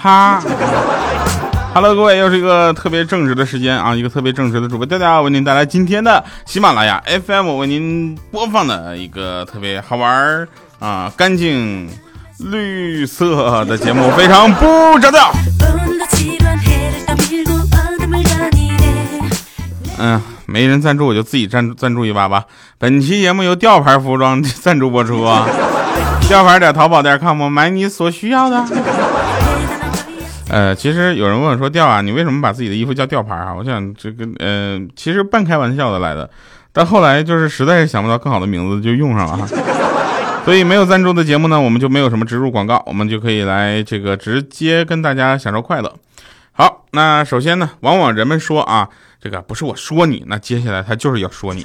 哈。Hello，各位，又是一个特别正直的时间啊，一个特别正直的主播调调为您带来今天的喜马拉雅 FM 为您播放的一个特别好玩啊、干净、绿色的节目，非常不着调。嗯，没人赞助我就自己赞赞助一把吧。本期节目由吊牌服装赞助播出啊，吊牌点淘宝店 com 买你所需要的。呃，其实有人问我说：“吊啊，你为什么把自己的衣服叫吊牌啊？”我想这个，呃，其实半开玩笑的来的，但后来就是实在是想不到更好的名字，就用上了哈。所以没有赞助的节目呢，我们就没有什么植入广告，我们就可以来这个直接跟大家享受快乐。好，那首先呢，往往人们说啊，这个不是我说你，那接下来他就是要说你。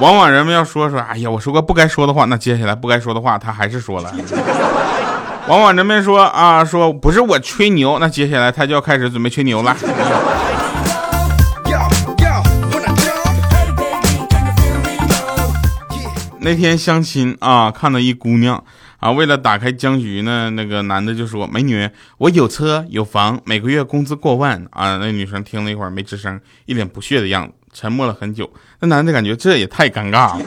往往人们要说说，哎呀，我说个不该说的话，那接下来不该说的话他还是说了。往往人们说啊，说不是我吹牛，那接下来他就要开始准备吹牛了。那天相亲啊，看到一姑娘啊，为了打开僵局呢，那个男的就说：“美女，我有车有房，每个月工资过万啊。”那女生听了一会儿没吱声，一脸不屑的样子，沉默了很久。那男的感觉这也太尴尬了，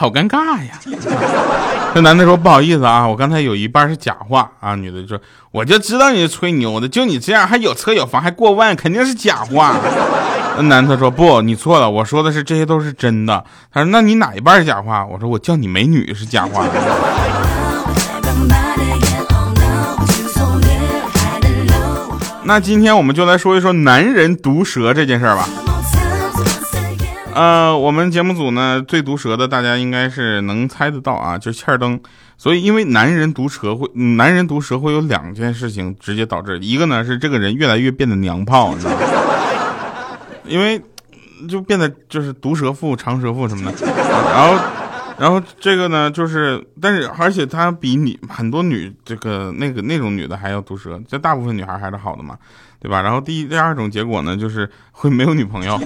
好尴尬呀。这男的说：“不好意思啊，我刚才有一半是假话啊。”女的说：“我就知道你是吹牛的，就你这样还有车有房还过万，肯定是假话。”那男的说：“不，你错了，我说的是这些都是真的。”他说：“那你哪一半是假话？”我说：“我叫你美女是假话。”那今天我们就来说一说男人毒舌这件事儿吧。呃，我们节目组呢最毒舌的，大家应该是能猜得到啊，就是欠儿灯。所以，因为男人毒舌会，男人毒舌会有两件事情直接导致，一个呢是这个人越来越变得娘炮，你知道吗？因为就变得就是毒舌妇、长舌妇什么的，然后，然后这个呢就是，但是而且他比你很多女这个那个那种女的还要毒舌，这大部分女孩还是好的嘛，对吧？然后第一、第二种结果呢就是会没有女朋友。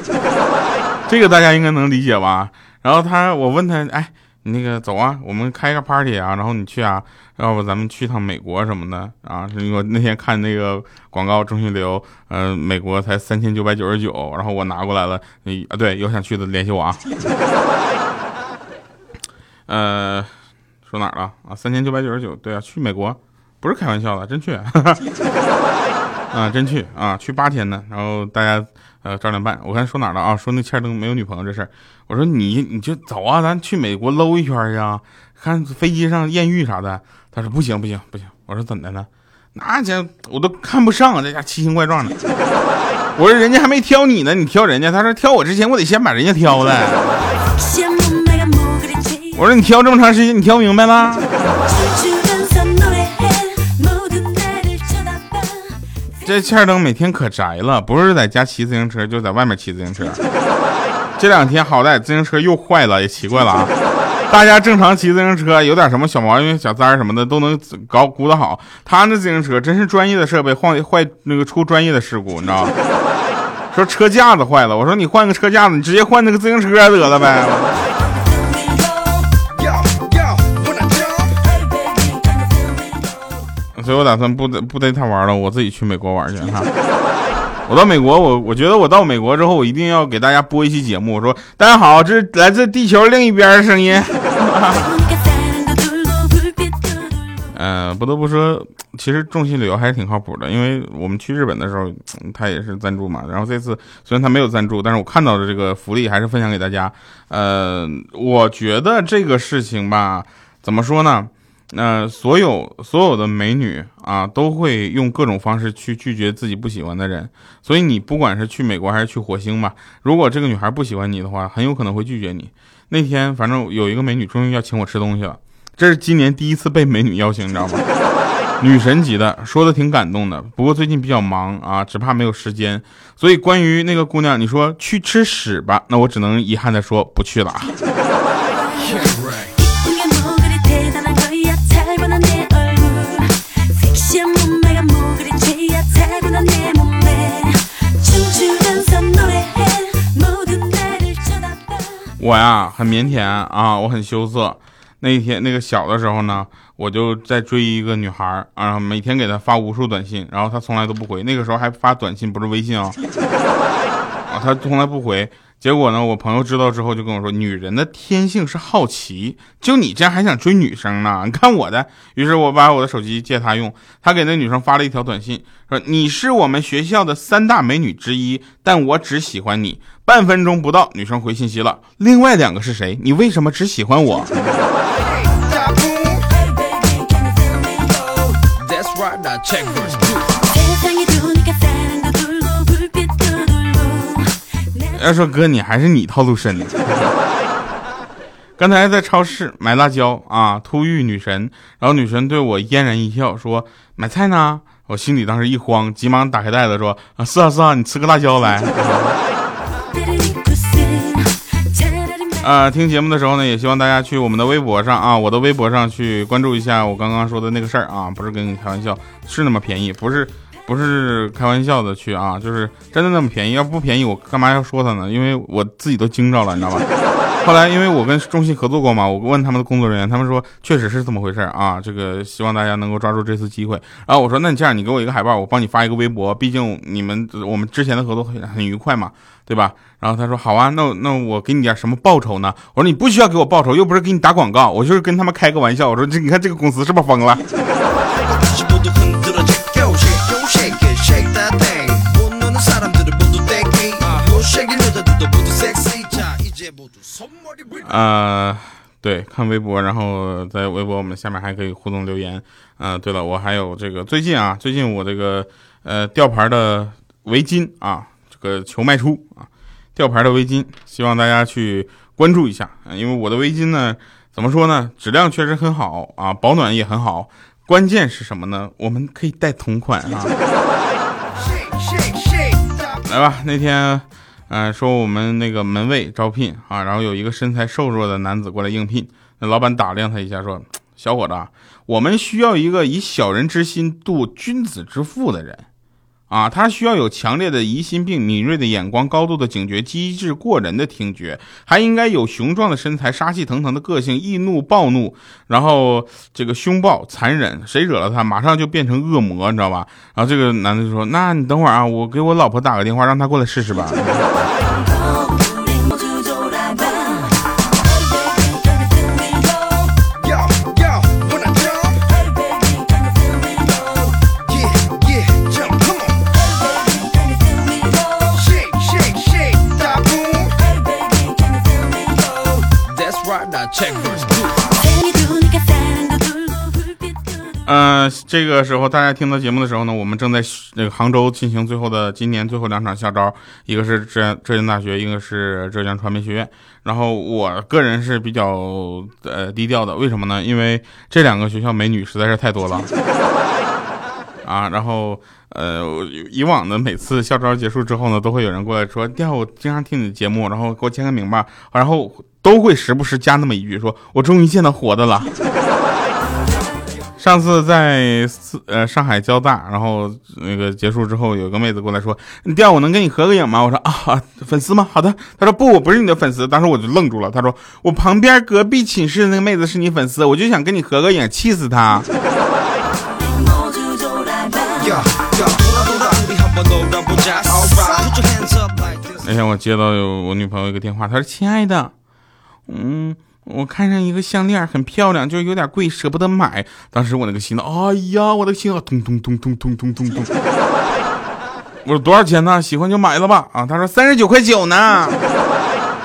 这个大家应该能理解吧？然后他，我问他，哎，那个走啊，我们开个 party 啊，然后你去啊，要不咱们去趟美国什么的啊？我那天看那个广告，中心流，呃，美国才三千九百九十九，然后我拿过来了，你啊，对，有想去的联系我啊。呃，说哪儿了啊？三千九百九十九，对啊，去美国，不是开玩笑的，真去，啊，真去啊，去八天呢，然后大家。呃，照亮办，我看说哪了啊？说那欠灯没有女朋友这事儿，我说你你就走啊，咱去美国搂一圈去啊，看飞机上艳遇啥的。他说不行不行不行，我说怎的呢？那家我都看不上这家奇形怪状的。我说人家还没挑你呢，你挑人家。他说挑我之前我得先把人家挑了。我说你挑这么长时间，你挑明白了？这欠灯每天可宅了，不是在家骑自行车，就在外面骑自行车。这两天好歹自行车又坏了，也奇怪了啊！大家正常骑自行车，有点什么小毛病、小灾什么的都能搞鼓捣好。他那自行车真是专业的设备，换坏那个出专业的事故，你知道吗？说车架子坏了，我说你换个车架子，你直接换那个自行车得了呗。所以我打算不不带他玩了，我自己去美国玩去哈。我到美国，我我觉得我到美国之后，我一定要给大家播一期节目，我说大家好，这是来自地球另一边的声音。嗯，不得不说，其实众信旅游还是挺靠谱的，因为我们去日本的时候，他也是赞助嘛。然后这次虽然他没有赞助，但是我看到的这个福利还是分享给大家。呃，我觉得这个事情吧，怎么说呢？那所有所有的美女啊，都会用各种方式去拒绝自己不喜欢的人。所以你不管是去美国还是去火星吧，如果这个女孩不喜欢你的话，很有可能会拒绝你。那天反正有一个美女终于要请我吃东西了，这是今年第一次被美女邀请，你知道吗？女神级的，说的挺感动的。不过最近比较忙啊，只怕没有时间。所以关于那个姑娘，你说去吃屎吧，那我只能遗憾的说不去了。我呀很腼腆啊，我很羞涩。那一天那个小的时候呢，我就在追一个女孩啊，每天给她发无数短信，然后她从来都不回。那个时候还发短信，不是微信啊，啊，她从来不回。结果呢，我朋友知道之后就跟我说，女人的天性是好奇，就你这样还想追女生呢？你看我的。于是我把我的手机借她用，她给那女生发了一条短信，说你是我们学校的三大美女之一，但我只喜欢你。半分钟不到，女生回信息了，另外两个是谁？你为什么只喜欢我？要说哥，你还是你套路深。刚才在超市买辣椒啊，突遇女神，然后女神对我嫣然一笑，说买菜呢。我心里当时一慌，急忙打开袋子说啊，是啊是啊，你吃个辣椒来。啊，听节目的时候呢，也希望大家去我们的微博上啊，我的微博上去关注一下我刚刚说的那个事儿啊，不是跟你开玩笑，是那么便宜，不是。不是开玩笑的去啊，就是真的那么便宜。要不便宜，我干嘛要说他呢？因为我自己都惊着了，你知道吧？后来因为我跟中信合作过嘛，我问他们的工作人员，他们说确实是这么回事啊。这个希望大家能够抓住这次机会。然后我说，那你这样，你给我一个海报，我帮你发一个微博。毕竟你们我们之前的合作很很愉快嘛，对吧？然后他说好啊，那那我给你点什么报酬呢？我说你不需要给我报酬，又不是给你打广告，我就是跟他们开个玩笑。我说这你看这个公司是不是疯了？呃，对，看微博，然后在微博我们下面还可以互动留言。嗯，对了，我还有这个最近啊，最近我这个呃吊牌的围巾啊，这个求卖出啊，吊牌的围巾，希望大家去关注一下。因为我的围巾呢，怎么说呢，质量确实很好啊，保暖也很好。关键是什么呢？我们可以带同款啊。来吧，那天。嗯，说我们那个门卫招聘啊，然后有一个身材瘦弱的男子过来应聘。那老板打量他一下，说：“小伙子，我们需要一个以小人之心度君子之腹的人。”啊，他需要有强烈的疑心病、敏锐的眼光、高度的警觉、机智过人的听觉，还应该有雄壮的身材、杀气腾腾的个性、易怒暴怒，然后这个凶暴残忍，谁惹了他，马上就变成恶魔，你知道吧？然后这个男的就说：“那你等会儿啊，我给我老婆打个电话，让她过来试试吧。”嗯，这个时候大家听到节目的时候呢，我们正在那个杭州进行最后的今年最后两场校招，一个是浙浙江大学，一个是浙江传媒学院。然后我个人是比较呃低调的，为什么呢？因为这两个学校美女实在是太多了啊。然后呃，以往的每次校招结束之后呢，都会有人过来说：“第二，我经常听你的节目，然后给我签个名吧。”然后都会时不时加那么一句说：“我终于见到活的了。”上次在呃上海交大，然后那个结束之后，有个妹子过来说：“第二，我能跟你合个影吗？”我说：“啊，粉丝吗？好的。”她说：“不，我不是你的粉丝。”当时我就愣住了。她说：“我旁边隔壁寝室那个妹子是你粉丝，我就想跟你合个影，气死她。”昨天我接到有我女朋友一个电话，她说：“亲爱的，嗯。”我看上一个项链，很漂亮，就是有点贵，舍不得买。当时我那个心呢，哎呀，我的心啊，咚咚咚咚咚咚咚咚。我说多少钱呢？喜欢就买了吧。啊，他说三十九块九呢。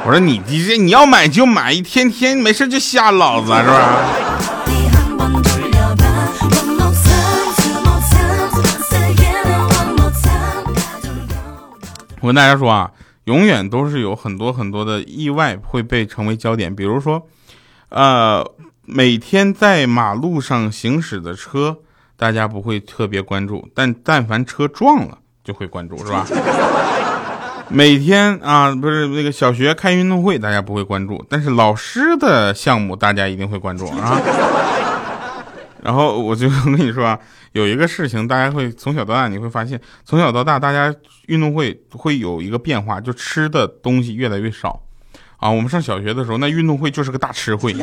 我说你你这你要买就买，一天天没事就吓老子是吧？我跟大家说啊。永远都是有很多很多的意外会被成为焦点，比如说，呃，每天在马路上行驶的车，大家不会特别关注，但但凡车撞了就会关注，是吧？每天啊，不是那个小学开运动会，大家不会关注，但是老师的项目大家一定会关注啊。然后我就 跟你说啊，有一个事情，大家会从小到大你会发现，从小到大大家运动会会有一个变化，就吃的东西越来越少。啊，我们上小学的时候，那运动会就是个大吃会，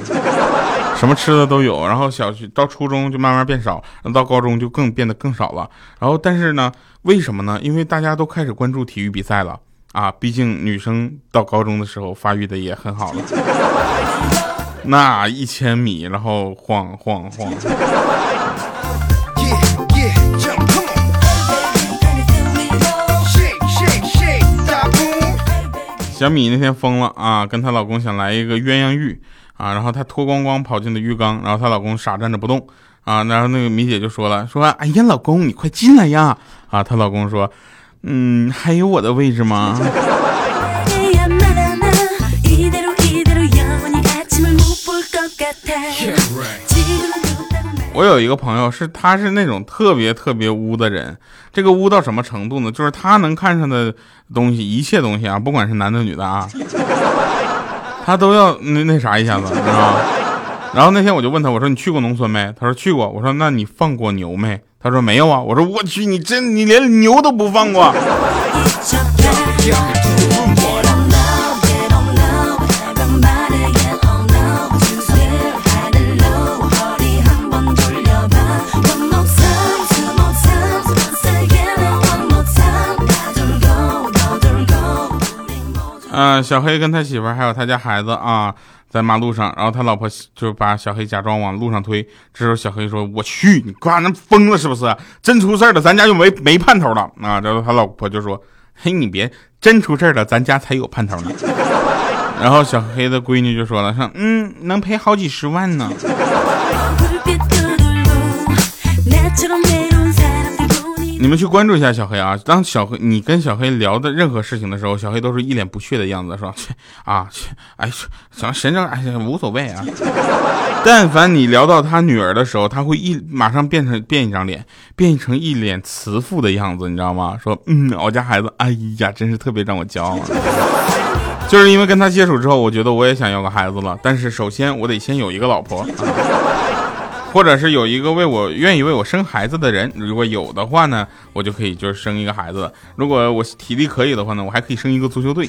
什么吃的都有。然后小学到初中就慢慢变少，然后到高中就更变得更少了。然后但是呢，为什么呢？因为大家都开始关注体育比赛了啊，毕竟女生到高中的时候发育的也很好了，那一千米，然后晃晃晃。小米那天疯了啊，跟她老公想来一个鸳鸯浴啊，然后她脱光光跑进了浴缸，然后她老公傻站着不动啊，然后那个米姐就说了，说哎呀老公你快进来呀啊，她老公说，嗯还有我的位置吗？我有一个朋友是，他是那种特别特别污的人。这个污到什么程度呢？就是他能看上的东西，一切东西啊，不管是男的女的啊，他都要那那啥一下子，知道吗？然后那天我就问他，我说你去过农村没？他说去过。我说那你放过牛没？他说没有啊。我说我去，你真你连牛都不放过。嗯，小黑跟他媳妇还有他家孩子啊，在马路上，然后他老婆就把小黑假装往路上推。这时候小黑说：“我去，你瓜那疯了是不是？真出事了，咱家就没没盼头了啊！”然后他老婆就说：“嘿，你别真出事了，咱家才有盼头呢。”然后小黑的闺女就说了：“说嗯，能赔好几十万呢。”你们去关注一下小黑啊！当小黑你跟小黑聊的任何事情的时候，小黑都是一脸不屑的样子，说去 啊 去，哎，想神正哎呀无所谓啊。但凡你聊到他女儿的时候，他会一马上变成变一张脸，变成一脸慈父的样子，你知道吗？说嗯，我家孩子，哎呀，真是特别让我骄傲。就是因为跟他接触之后，我觉得我也想要个孩子了，但是首先我得先有一个老婆。或者是有一个为我愿意为我生孩子的人，如果有的话呢，我就可以就是生一个孩子。如果我体力可以的话呢，我还可以生一个足球队。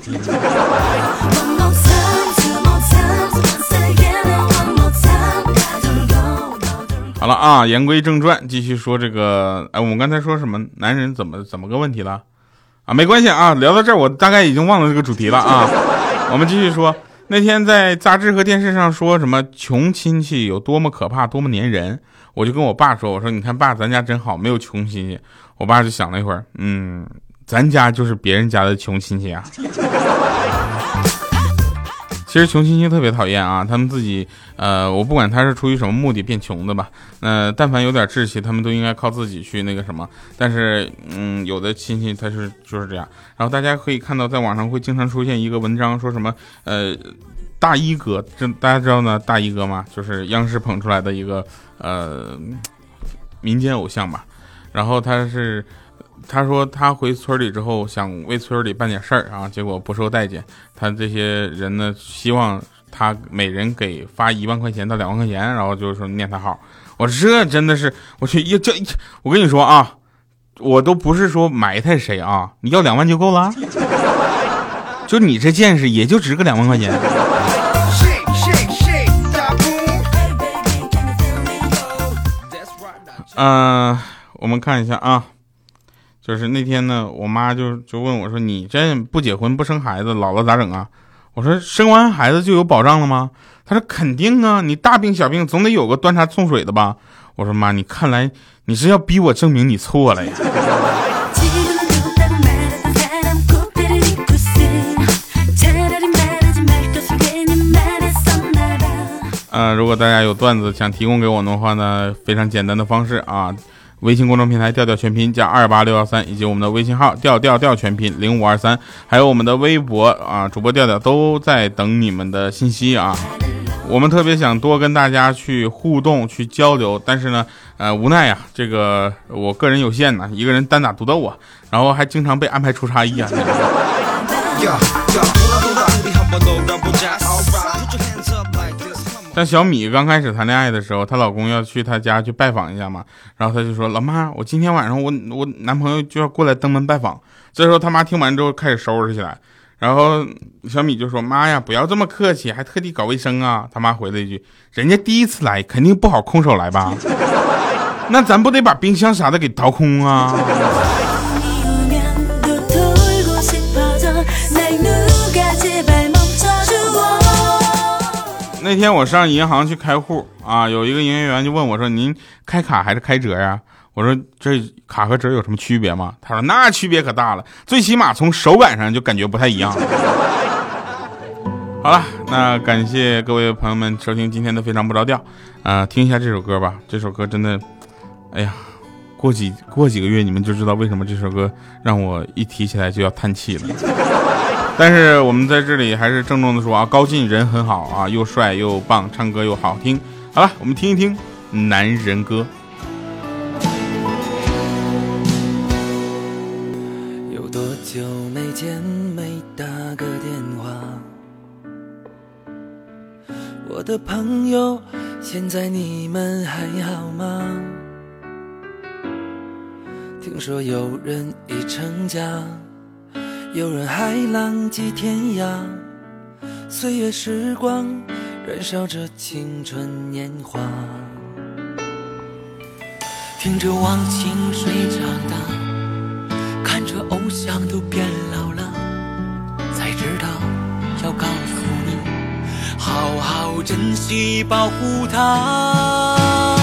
好了啊，言归正传，继续说这个。哎，我们刚才说什么？男人怎么怎么个问题了？啊，没关系啊，聊到这儿我大概已经忘了这个主题了啊。我们继续说。那天在杂志和电视上说什么穷亲戚有多么可怕，多么粘人，我就跟我爸说：“我说你看爸，咱家真好，没有穷亲戚。”我爸就想了一会儿，嗯，咱家就是别人家的穷亲戚啊。其实穷亲戚特别讨厌啊，他们自己，呃，我不管他是出于什么目的变穷的吧，呃，但凡有点志气，他们都应该靠自己去那个什么。但是，嗯，有的亲戚他是就是这样。然后大家可以看到，在网上会经常出现一个文章，说什么，呃，大衣哥，这大家知道呢，大衣哥吗？就是央视捧出来的一个呃民间偶像吧。然后他是。他说他回村里之后想为村里办点事儿啊，结果不受待见。他这些人呢，希望他每人给发一万块钱到两万块钱，然后就是说念他好。我这真的是，我去要这，我跟你说啊，我都不是说埋汰谁啊，你要两万就够了。就你这见识，也就值个两万块钱。嗯，我们看一下啊。就是那天呢，我妈就就问我说：“你这不结婚不生孩子，老了咋整啊？”我说：“生完孩子就有保障了吗？”她说：“肯定啊，你大病小病总得有个端茶送水的吧？”我说：“妈，你看来你是要逼我证明你错了呀。”呃，如果大家有段子想提供给我的话呢，非常简单的方式啊。微信公众平台调调全拼加二八六幺三，以及我们的微信号调调调全拼零五二三，还有我们的微博啊，主播调调都在等你们的信息啊。我们特别想多跟大家去互动、去交流，但是呢，呃，无奈呀，这个我个人有限呢，一个人单打独斗啊，然后还经常被安排出差异啊。像小米刚开始谈恋爱的时候，她老公要去她家去拜访一下嘛，然后她就说：“老妈，我今天晚上我我男朋友就要过来登门拜访。”这时候他妈听完之后开始收拾起来，然后小米就说：“妈呀，不要这么客气，还特地搞卫生啊！”他妈回了一句：“人家第一次来，肯定不好空手来吧？那咱不得把冰箱啥的给掏空啊？”那天我上银行去开户啊，有一个营业员就问我说：“您开卡还是开折呀？”我说：“这卡和折有什么区别吗？”他说：“那区别可大了，最起码从手感上就感觉不太一样。”好了，那感谢各位朋友们收听今天的《非常不着调》啊，听一下这首歌吧。这首歌真的，哎呀，过几过几个月你们就知道为什么这首歌让我一提起来就要叹气了。但是我们在这里还是郑重的说啊，高进人很好啊，又帅又棒，唱歌又好听。好了，我们听一听男人歌。有多久没见没打个电话？我的朋友，现在你们还好吗？听说有人已成家。有人海浪迹天涯，岁月时光燃烧着青春年华，听着忘情水长大，看着偶像都变老了，才知道要告诉你，好好珍惜保护它。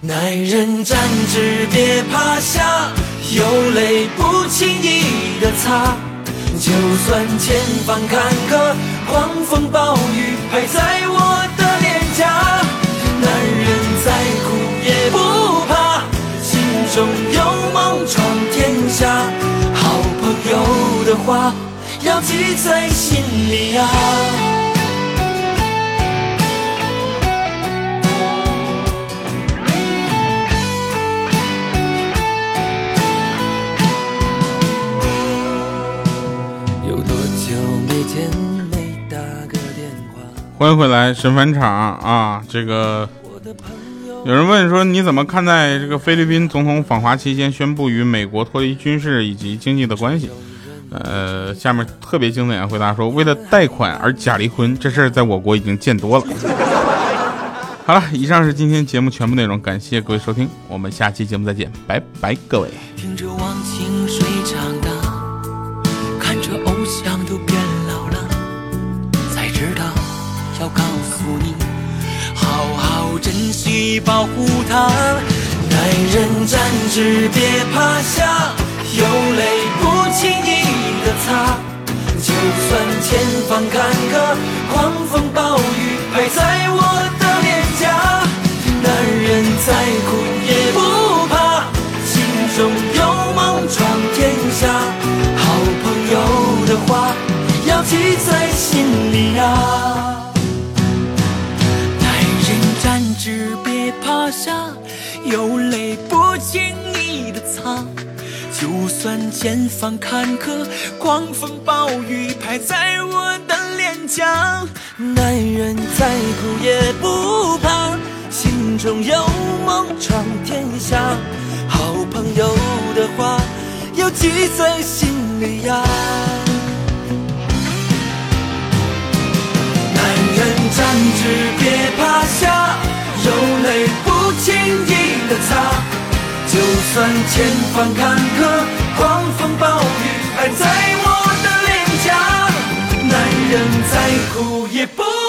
男人站直别趴下。有泪不轻易的擦，就算前方坎坷，狂风暴雨拍在我的脸颊。男人再苦也不怕，心中有梦闯天下。好朋友的话要记在心里呀呀。欢迎回来，神返场啊！这个有人问说，你怎么看待这个菲律宾总统访华期间宣布与美国脱离军事以及经济的关系？呃，下面特别经典的回答说，为了贷款而假离婚，这事儿在我国已经见多了。好了，以上是今天节目全部内容，感谢各位收听，我们下期节目再见，拜拜，各位。听着忘情水长好珍惜保护她。男人站直别趴下，有泪不轻易的擦。就算前方坎坷，狂风暴雨拍在我的脸颊。男人再苦也不怕，心中有梦闯天下。好朋友的话要记在心里呀。下，有泪不轻易的擦。就算前方坎坷，狂风暴雨拍在我的脸颊。男人再苦也不怕，心中有梦闯天下。好朋友的话要记在心里呀。男人站直别趴下。有泪轻易的擦，就算前方坎坷，狂风暴雨拍在我的脸颊，男人再苦也不。